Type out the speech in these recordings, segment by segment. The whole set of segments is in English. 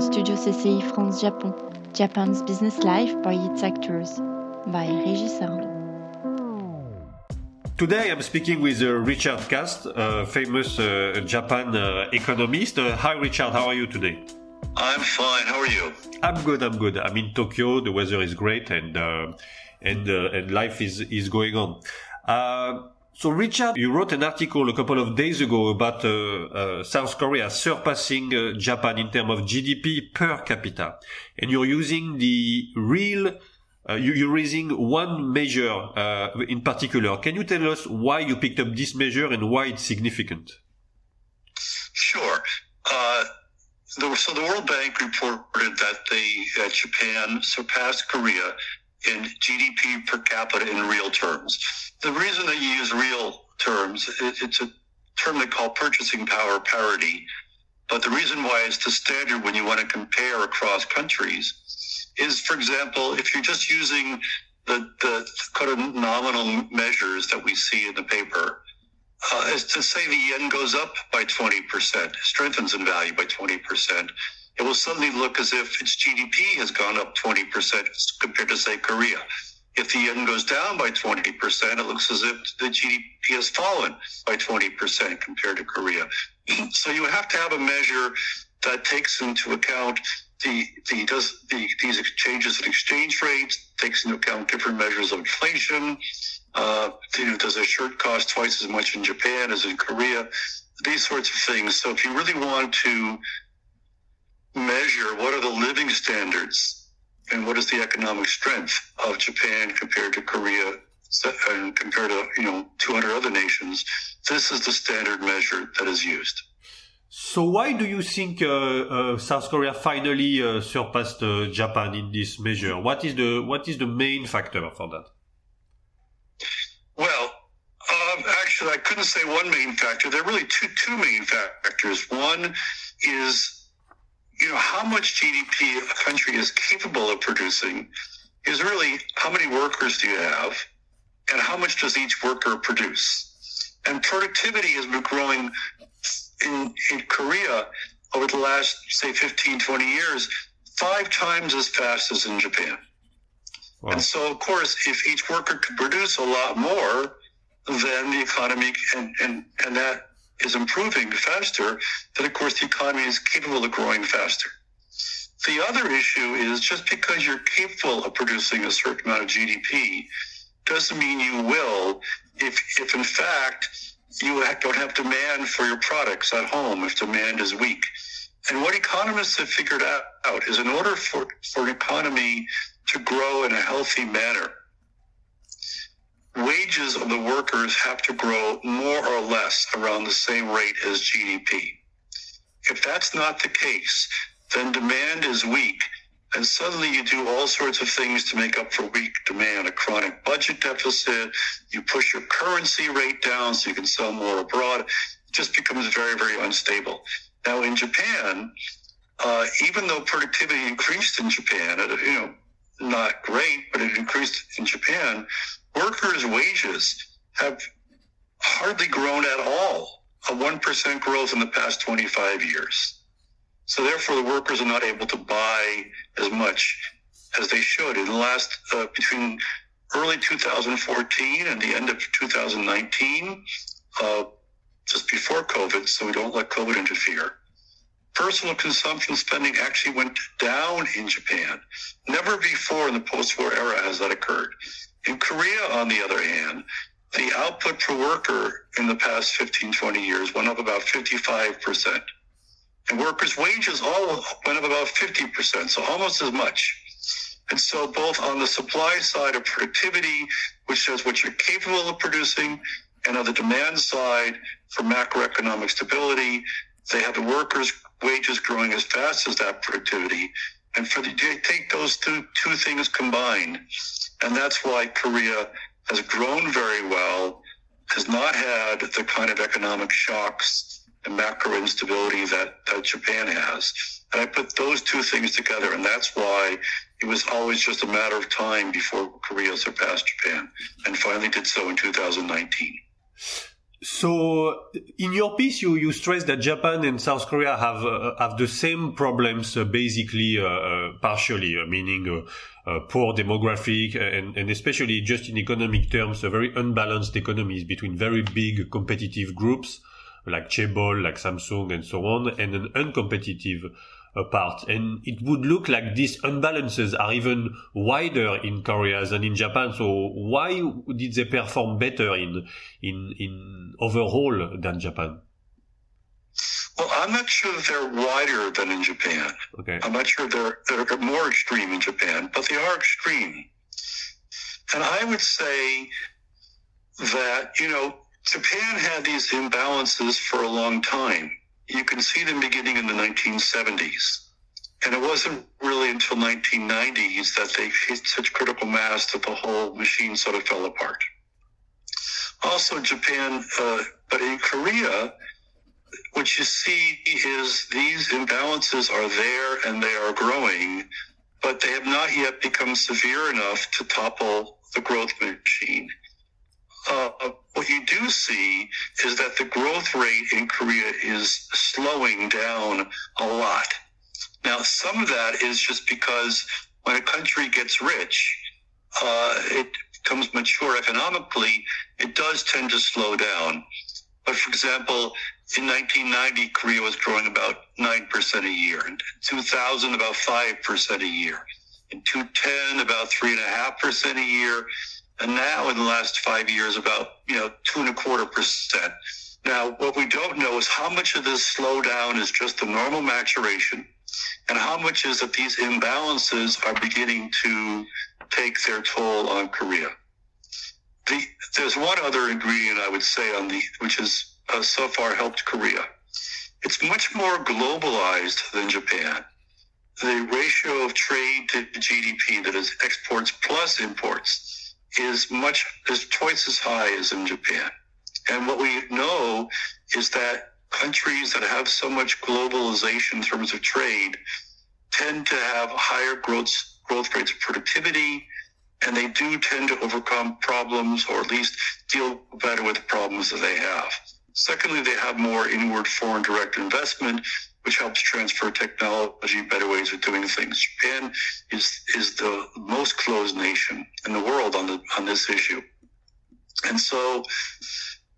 Studio CCI France Japon, Japan's business life by its actors, by Régis Arnaud. Today I'm speaking with uh, Richard Katz, a famous uh, Japan uh, economist. Uh, hi Richard, how are you today? I'm fine. How are you? I'm good. I'm good. I'm in Tokyo. The weather is great, and uh, and uh, and life is is going on. So, Richard, you wrote an article a couple of days ago about uh, uh, South Korea surpassing uh, Japan in terms of GDP per capita, and you're using the real. Uh, you, are using one measure uh, in particular. Can you tell us why you picked up this measure and why it's significant? Sure. Uh, so the World Bank reported that the Japan surpassed Korea in GDP per capita in real terms the reason that you use real terms, it, it's a term they call purchasing power parity. But the reason why it's the standard when you want to compare across countries is, for example, if you're just using the, the kind of nominal measures that we see in the paper, uh, is to say the yen goes up by 20%, strengthens in value by 20%, it will suddenly look as if its GDP has gone up 20% compared to, say, Korea. If the yen goes down by 20%, it looks as if the GDP has fallen by 20% compared to Korea. so you have to have a measure that takes into account the, the does the, these changes in exchange rates, takes into account different measures of inflation. Uh, you know, does a shirt cost twice as much in Japan as in Korea? These sorts of things. So if you really want to measure what are the living standards and what is the economic strength of Japan compared to Korea and compared to you know 200 other nations. This is the standard measure that is used. So why do you think uh, uh, South Korea finally uh, surpassed uh, Japan in this measure? What is the what is the main factor for that? Well, um, actually, I couldn't say one main factor. There are really two two main factors. One is you know, how much GDP a country is capable of producing is really how many workers do you have and how much does each worker produce? And productivity has been growing in, in Korea over the last, say, 15, 20 years, five times as fast as in Japan. Wow. And so, of course, if each worker could produce a lot more, then the economy and, and, and that is improving faster, then of course the economy is capable of growing faster. The other issue is just because you're capable of producing a certain amount of GDP doesn't mean you will if, if in fact you don't have demand for your products at home, if demand is weak. And what economists have figured out is in order for, for an economy to grow in a healthy manner, wages of the workers have to grow more or less around the same rate as GDP. If that's not the case, then demand is weak. And suddenly you do all sorts of things to make up for weak demand, a chronic budget deficit. You push your currency rate down so you can sell more abroad. It just becomes very, very unstable. Now in Japan, uh, even though productivity increased in Japan, you know, not great, but it increased in Japan, workers' wages have hardly grown at all, a 1% growth in the past 25 years. So therefore, the workers are not able to buy as much as they should. In the last, uh, between early 2014 and the end of 2019, uh, just before COVID, so we don't let COVID interfere, personal consumption spending actually went down in Japan. Never before in the post-war era has that occurred. In Korea, on the other hand, the output per worker in the past 15, 20 years went up about 55%. And workers' wages all went up about 50%, so almost as much. And so both on the supply side of productivity, which says what you're capable of producing, and on the demand side for macroeconomic stability, they have the workers' wages growing as fast as that productivity. And for the, take those two, two things combined, and that's why Korea has grown very well, has not had the kind of economic shocks and macro instability that, that Japan has. And I put those two things together, and that's why it was always just a matter of time before Korea surpassed Japan, and finally did so in 2019. So, in your piece, you, you stress that Japan and South Korea have uh, have the same problems, uh, basically, uh, uh partially, uh, meaning uh, Uh, poor demographic uh, and, and especially just in economic terms, a very unbalanced economies between very big competitive groups like Chaebol, like Samsung, and so on, and an uncompetitive uh, part. And it would look like these unbalances are even wider in Korea than in Japan. So why did they perform better in, in, in overall than Japan? Well, I'm not sure that they're wider than in Japan. Okay. I'm not sure they're, they're more extreme in Japan, but they are extreme. And I would say that, you know, Japan had these imbalances for a long time you can see them beginning in the 1970s. And it wasn't really until 1990s that they hit such critical mass that the whole machine sort of fell apart. Also, Japan, uh, but in Korea, what you see is these imbalances are there and they are growing, but they have not yet become severe enough to topple the growth machine. Uh, what you do see is that the growth rate in Korea is slowing down a lot. Now, some of that is just because when a country gets rich, uh, it becomes mature economically, it does tend to slow down. But for example, in 1990, Korea was growing about 9% a year. In 2000, about 5% a year. In 2010, about 3.5% a year and now in the last five years about you know two and a quarter percent. Now, what we don't know is how much of this slowdown is just the normal maturation, and how much is that these imbalances are beginning to take their toll on Korea. The, there's one other ingredient I would say on the which has uh, so far helped Korea. It's much more globalized than Japan. The ratio of trade to GDP, that is exports plus imports, is much is twice as high as in Japan. And what we know is that countries that have so much globalization in terms of trade tend to have higher growth growth rates of productivity, and they do tend to overcome problems or at least deal better with the problems that they have. Secondly, they have more inward foreign direct investment, which helps transfer technology, better ways of doing things. Japan is is the most closed nation in the world on the on this issue, and so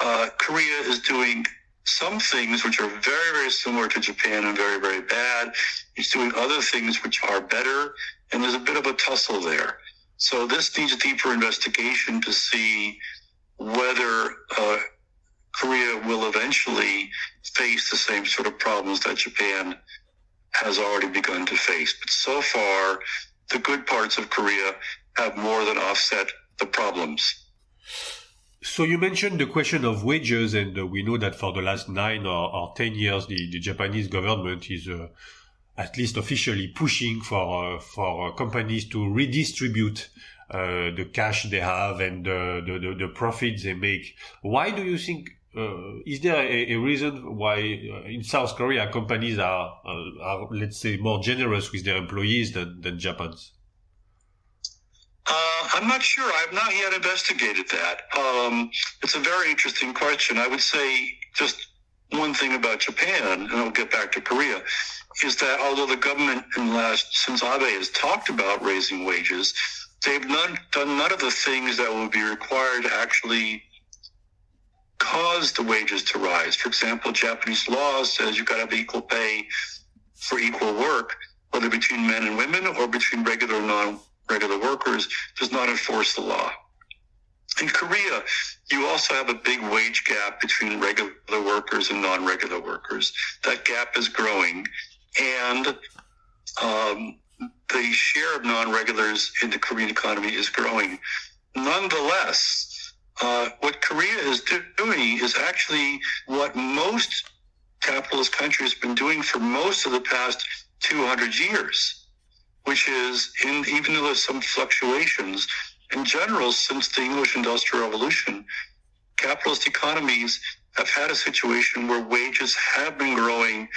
uh, Korea is doing some things which are very very similar to Japan and very very bad. It's doing other things which are better, and there's a bit of a tussle there. So this needs a deeper investigation to see whether uh, Korea will eventually face the same sort of problems that Japan has already begun to face. But so far, the good parts of Korea have more than offset the problems. So you mentioned the question of wages, and uh, we know that for the last nine or, or ten years, the, the Japanese government is uh, at least officially pushing for uh, for companies to redistribute uh, the cash they have and the, the, the profits they make. Why do you think uh, is there a, a, reason why uh, in South Korea companies are, uh, are, let's say, more generous with their employees than, than Japan's? Uh, I'm not sure. I've not yet investigated that. Um, it's a very interesting question. I would say just one thing about Japan, and I'll get back to Korea, is that although the government in the last, since Abe has talked about raising wages, they've none, done none of the things that would be required to actually cause the wages to rise. For example, Japanese law says you've got to have equal pay for equal work, whether between men and women or between regular and non-regular workers, does not enforce the law. In Korea, you also have a big wage gap between regular workers and non-regular workers. That gap is growing, and um, the share of non-regulars in the Korean economy is growing. Nonetheless, uh, what Korea is doing is actually what most capitalist countries have been doing for most of the past 200 years, which is in, even though there's some fluctuations, in general, since the English Industrial Revolution, capitalist economies have had a situation where wages have been growing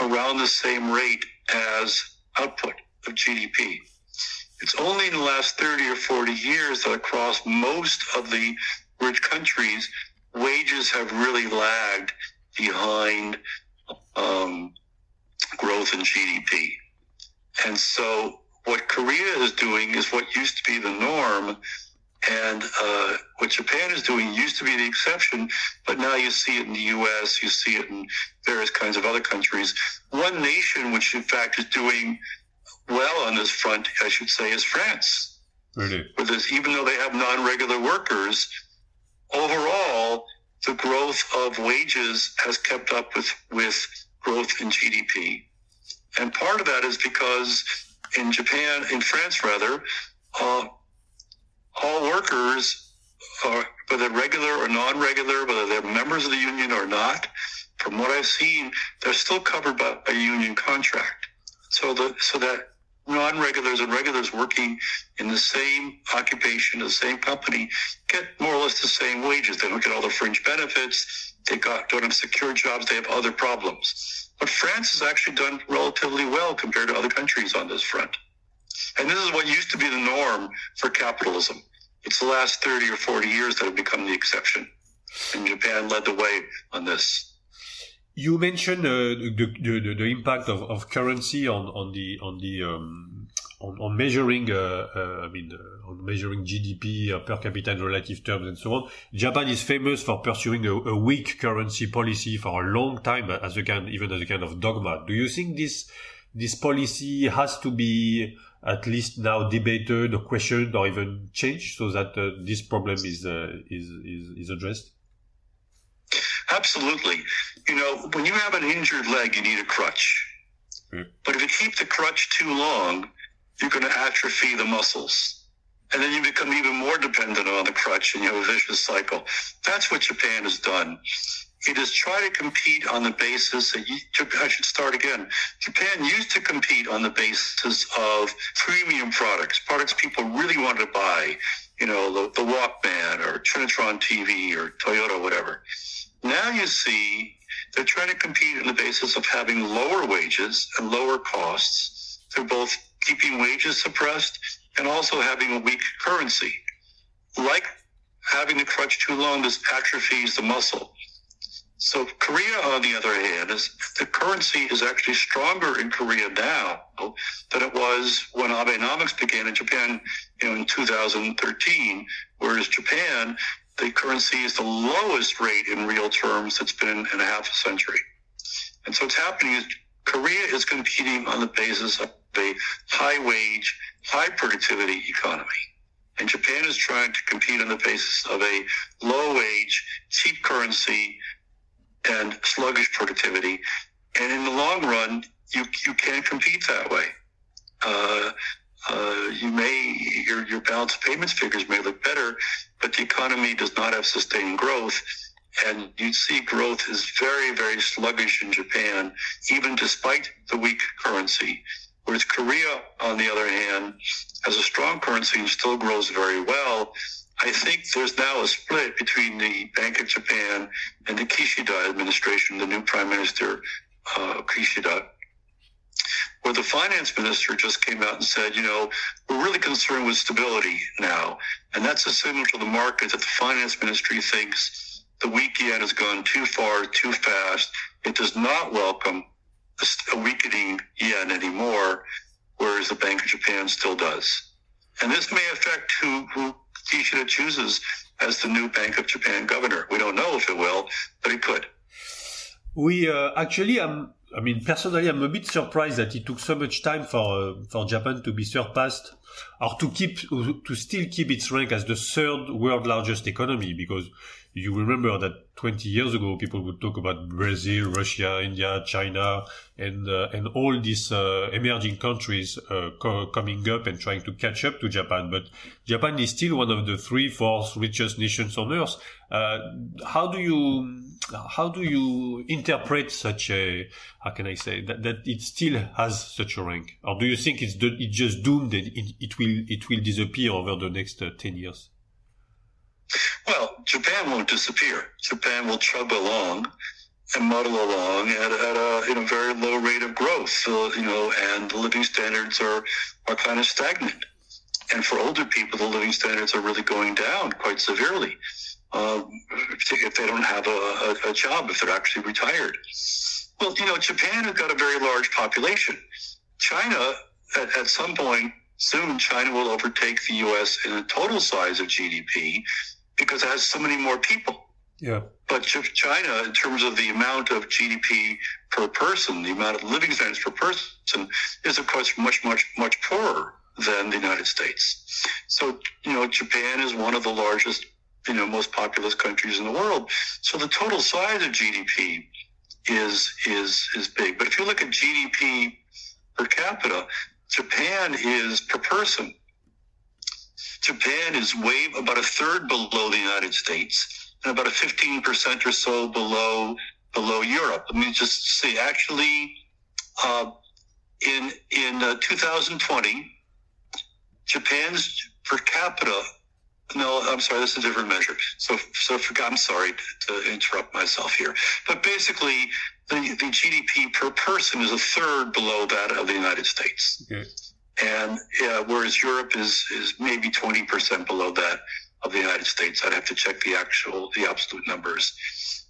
around the same rate as output of GDP. It's only in the last 30 or 40 years that across most of the rich countries, wages have really lagged behind um, growth in GDP. And so what Korea is doing is what used to be the norm, and uh, what Japan is doing used to be the exception, but now you see it in the U.S., you see it in various kinds of other countries. One nation, which in fact is doing well on this front, I should say, is France. Really? With this, even though they have non-regular workers, overall, the growth of wages has kept up with, with growth in GDP. And part of that is because in Japan, in France rather, uh, all workers, are, whether regular or non-regular, whether they're members of the union or not, from what I've seen, they're still covered by a union contract. So the so that non-regulars and regulars working in the same occupation, the same company, get more or less the same wages. They don't get all the fringe benefits. They got, don't have secure jobs. They have other problems. But France has actually done relatively well compared to other countries on this front. And this is what used to be the norm for capitalism. It's the last 30 or 40 years that have become the exception. And Japan led the way on this. You mentioned uh, the, the, the impact of, of currency on on the on the um, on, on, measuring uh, uh, I mean uh, on measuring GDP uh, per capita in relative terms and so on. Japan is famous for pursuing a, a, weak currency policy for a long time as a kind even as a kind of dogma. Do you think this this policy has to be at least now debated or questioned or even changed so that uh, this problem is, is is is addressed? Absolutely. You know, when you have an injured leg, you need a crutch. Mm. But if you keep the crutch too long, you're going to atrophy the muscles. And then you become even more dependent on the crutch and you have a vicious cycle. That's what Japan has done. It has tried to compete on the basis that you, I should start again. Japan used to compete on the basis of premium products, products people really wanted to buy, you know, the, the Walkman or Trinitron TV or Toyota, whatever. Now you see they're trying to compete on the basis of having lower wages and lower costs. They're both keeping wages suppressed and also having a weak currency. Like having the crutch too long, this atrophies the muscle. So Korea, on the other hand, is the currency is actually stronger in Korea now than it was when Abenomics began in Japan, you know, in 2013. Whereas Japan the currency is the lowest rate in real terms that's been in, a half a century. And so what's happening is Korea is competing on the basis of a high wage, high productivity economy. And Japan is trying to compete on the basis of a low wage, cheap currency, and sluggish productivity. And in the long run, you, you can't compete that way. Uh, uh, you may your your balance payments figures may look better, but the economy does not have sustained growth. And you see growth is very, very sluggish in Japan, even despite the weak currency. Whereas Korea, on the other hand, has a strong currency and still grows very well. I think there's now a split between the Bank of Japan and the Kishida administration, the new Prime Minister uh, Kishida where the finance minister just came out and said, you know, we're really concerned with stability now. And that's a signal to the market that the finance ministry thinks the weak yen has gone too far, too fast. It does not welcome a weakening yen anymore, whereas the Bank of Japan still does. And this may affect who, who Kishida chooses as the new Bank of Japan governor. We don't know if it will, but it could. We uh, actually, I'm I mean, personally, I'm a bit surprised that it took so much time for uh, for Japan to be surpassed, or to keep to still keep its rank as the third world largest economy. Because you remember that 20 years ago, people would talk about Brazil, Russia, India, China, and uh, and all these uh, emerging countries uh, co- coming up and trying to catch up to Japan. But Japan is still one of the three, fourth richest nations on earth. Uh, how do you how do you interpret such a how can I say that, that it still has such a rank, or do you think it's it just doomed and it, it will it will disappear over the next uh, 10 years? Well, Japan won't disappear. Japan will chug along and muddle along at, at a know very low rate of growth. Uh, you know, and the living standards are are kind of stagnant. And for older people, the living standards are really going down quite severely. Uh, if they don't have a, a, a job, if they're actually retired. Well, you know, Japan has got a very large population. China, at, at some point soon, China will overtake the U.S. in the total size of GDP because it has so many more people. Yeah. But China, in terms of the amount of GDP per person, the amount of living standards per person, is of course much, much, much poorer than the United States. So, you know, Japan is one of the largest, you know, most populous countries in the world. So the total size of GDP is is is big. But if you look at GDP per capita, Japan is per person. Japan is way about a third below the United States and about a 15% or so below below Europe. Let me just see. Actually, uh, in in uh, 2020, Japan's per capita. No, I'm sorry. This is a different measure. So, so for, I'm sorry to, to interrupt myself here. But basically, the, the GDP per person is a third below that of the United States. Okay. And uh, whereas Europe is is maybe 20% below that of the United States. I'd have to check the actual, the absolute numbers.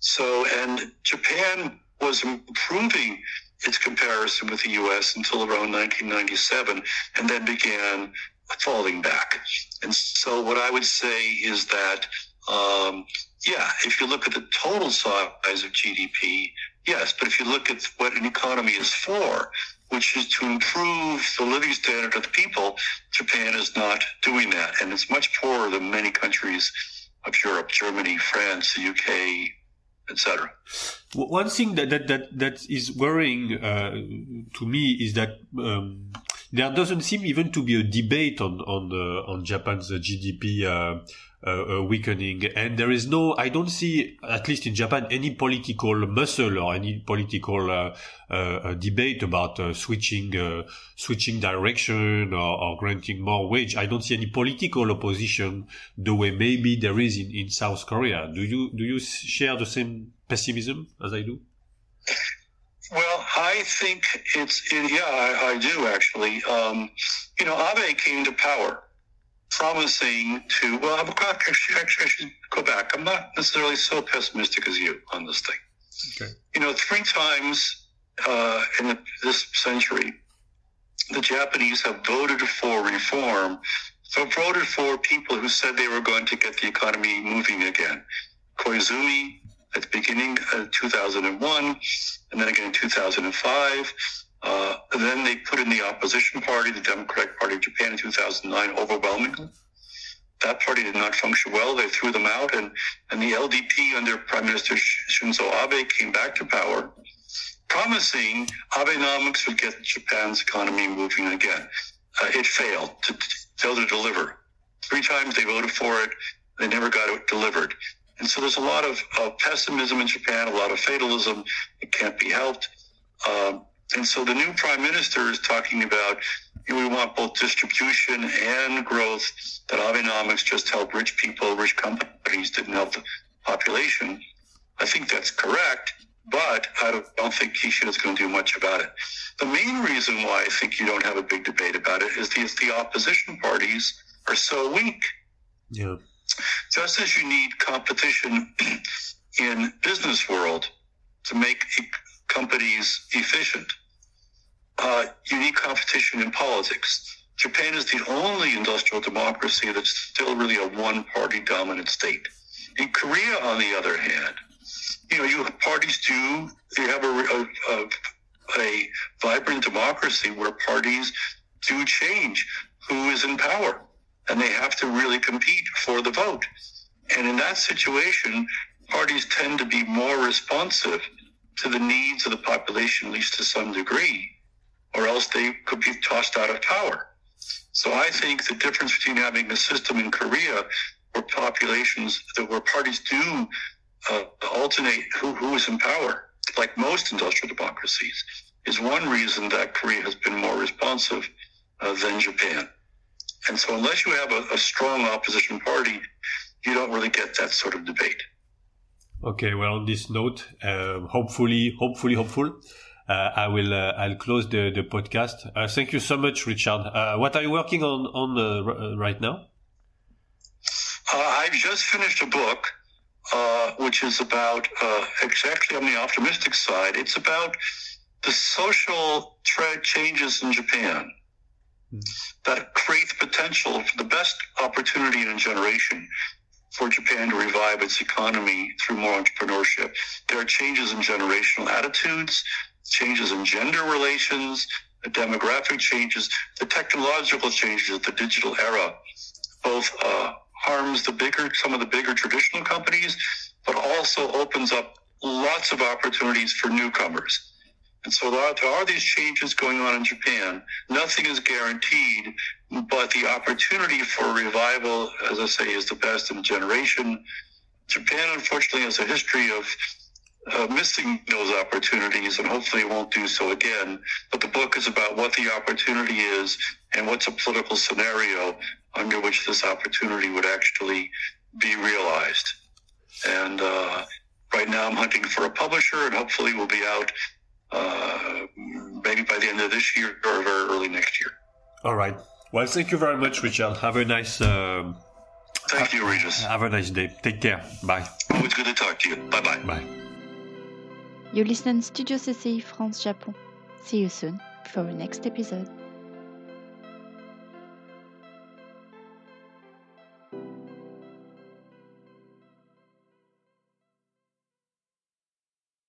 So, and Japan was improving its comparison with the U.S. until around 1997, and then began falling back. And so, what I would say is that, um, yeah, if you look at the total size of GDP, yes, but if you look at what an economy is for, which is to improve the living standard of the people, Japan is not doing that. And it's much poorer than many countries of Europe, Germany, France, the UK, etc. One thing that, that, that, that is worrying uh, to me is that um, there doesn't seem even to be a debate on on uh, on Japan's GDP uh, uh, uh, weakening. And there is no, I don't see, at least in Japan, any political muscle or any political uh, uh, debate about switching switching direction or, or, granting more wage. I don't see any political opposition the way maybe there is in, in South Korea. Do you do you share the same pessimism as I do? I think it's it, yeah, I, I, do actually. Um, you know, Abe came to power promising to, well, I'm, actually, actually, I should go back. I'm not necessarily so pessimistic as you on this thing. Okay. You know, three times uh, in the, this century, the Japanese have voted for reform, so voted for people who said they were going to get the economy moving again. Koizumi at the beginning of 2001, and then again in 2005. Uh, then they put in the opposition party, the Democratic Party of Japan in 2009, overwhelmingly. That party did not function well. They threw them out, and, and the LDP under Prime Minister Shinzo Abe came back to power, promising Abenomics would get Japan's economy moving again. Uh, it failed to, failed to deliver. Three times they voted for it, they never got it delivered. And so there's a lot of, of pessimism in Japan, a lot of fatalism. It can't be helped. Um, and so the new prime minister is talking about you know, we want both distribution and growth. That Abenomics just help rich people, rich companies, didn't help the population. I think that's correct, but I don't think is going to do much about it. The main reason why I think you don't have a big debate about it is the, the opposition parties are so weak. Yeah. Just as you need competition in business world to make companies efficient, uh, need competition in politics. Japan is the only industrial democracy that's still really a one party dominant state. In Korea, on the other hand, you know, you parties do, you have a, a, a vibrant democracy where parties do change who is in power and they have to really compete for the vote. And in that situation, parties tend to be more responsive to the needs of the population, at least to some degree, or else they could be tossed out of power. So I think the difference between having a system in Korea where populations, that where parties do uh, alternate who, who is in power, like most industrial democracies, is one reason that Korea has been more responsive uh, than Japan. And so unless you have a, a strong opposition party, you don't really get that sort of debate. Okay, well, on this note, um, hopefully, hopefully, hopeful, uh, I will uh, I'll close the the podcast. Uh, thank you so much, Richard. what are you working on on right now? I've just finished a book uh, which is about uh, exactly on the optimistic side. It's about the social trend changes in Japan that creates potential for the best opportunity in a generation for Japan to revive its economy through more entrepreneurship. There are changes in generational attitudes, changes in gender relations, the demographic changes, the technological changes of the digital era, both uh, harms the bigger, some of the bigger traditional companies, but also opens up lots of opportunities for newcomers. And so there are, these changes going on in Japan. Nothing is guaranteed, but the opportunity for revival, as I say, is the best in a generation. Japan, unfortunately, has a history of uh, missing those opportunities, and hopefully won't do so again. But the book is about what the opportunity is and what's a political scenario under which this opportunity would actually be realized. And uh, right now, I'm hunting for a publisher, and hopefully, we'll be out uh, maybe by the end of this year or very early next year. All right. Well, thank you very much, Richard. Have a nice. Uh, Thank you, Regis. have a nice day. Take care. Bye. Always good to talk to you. Bye bye. Bye. You listen Studio CCI France Japon. See you soon for the next episode.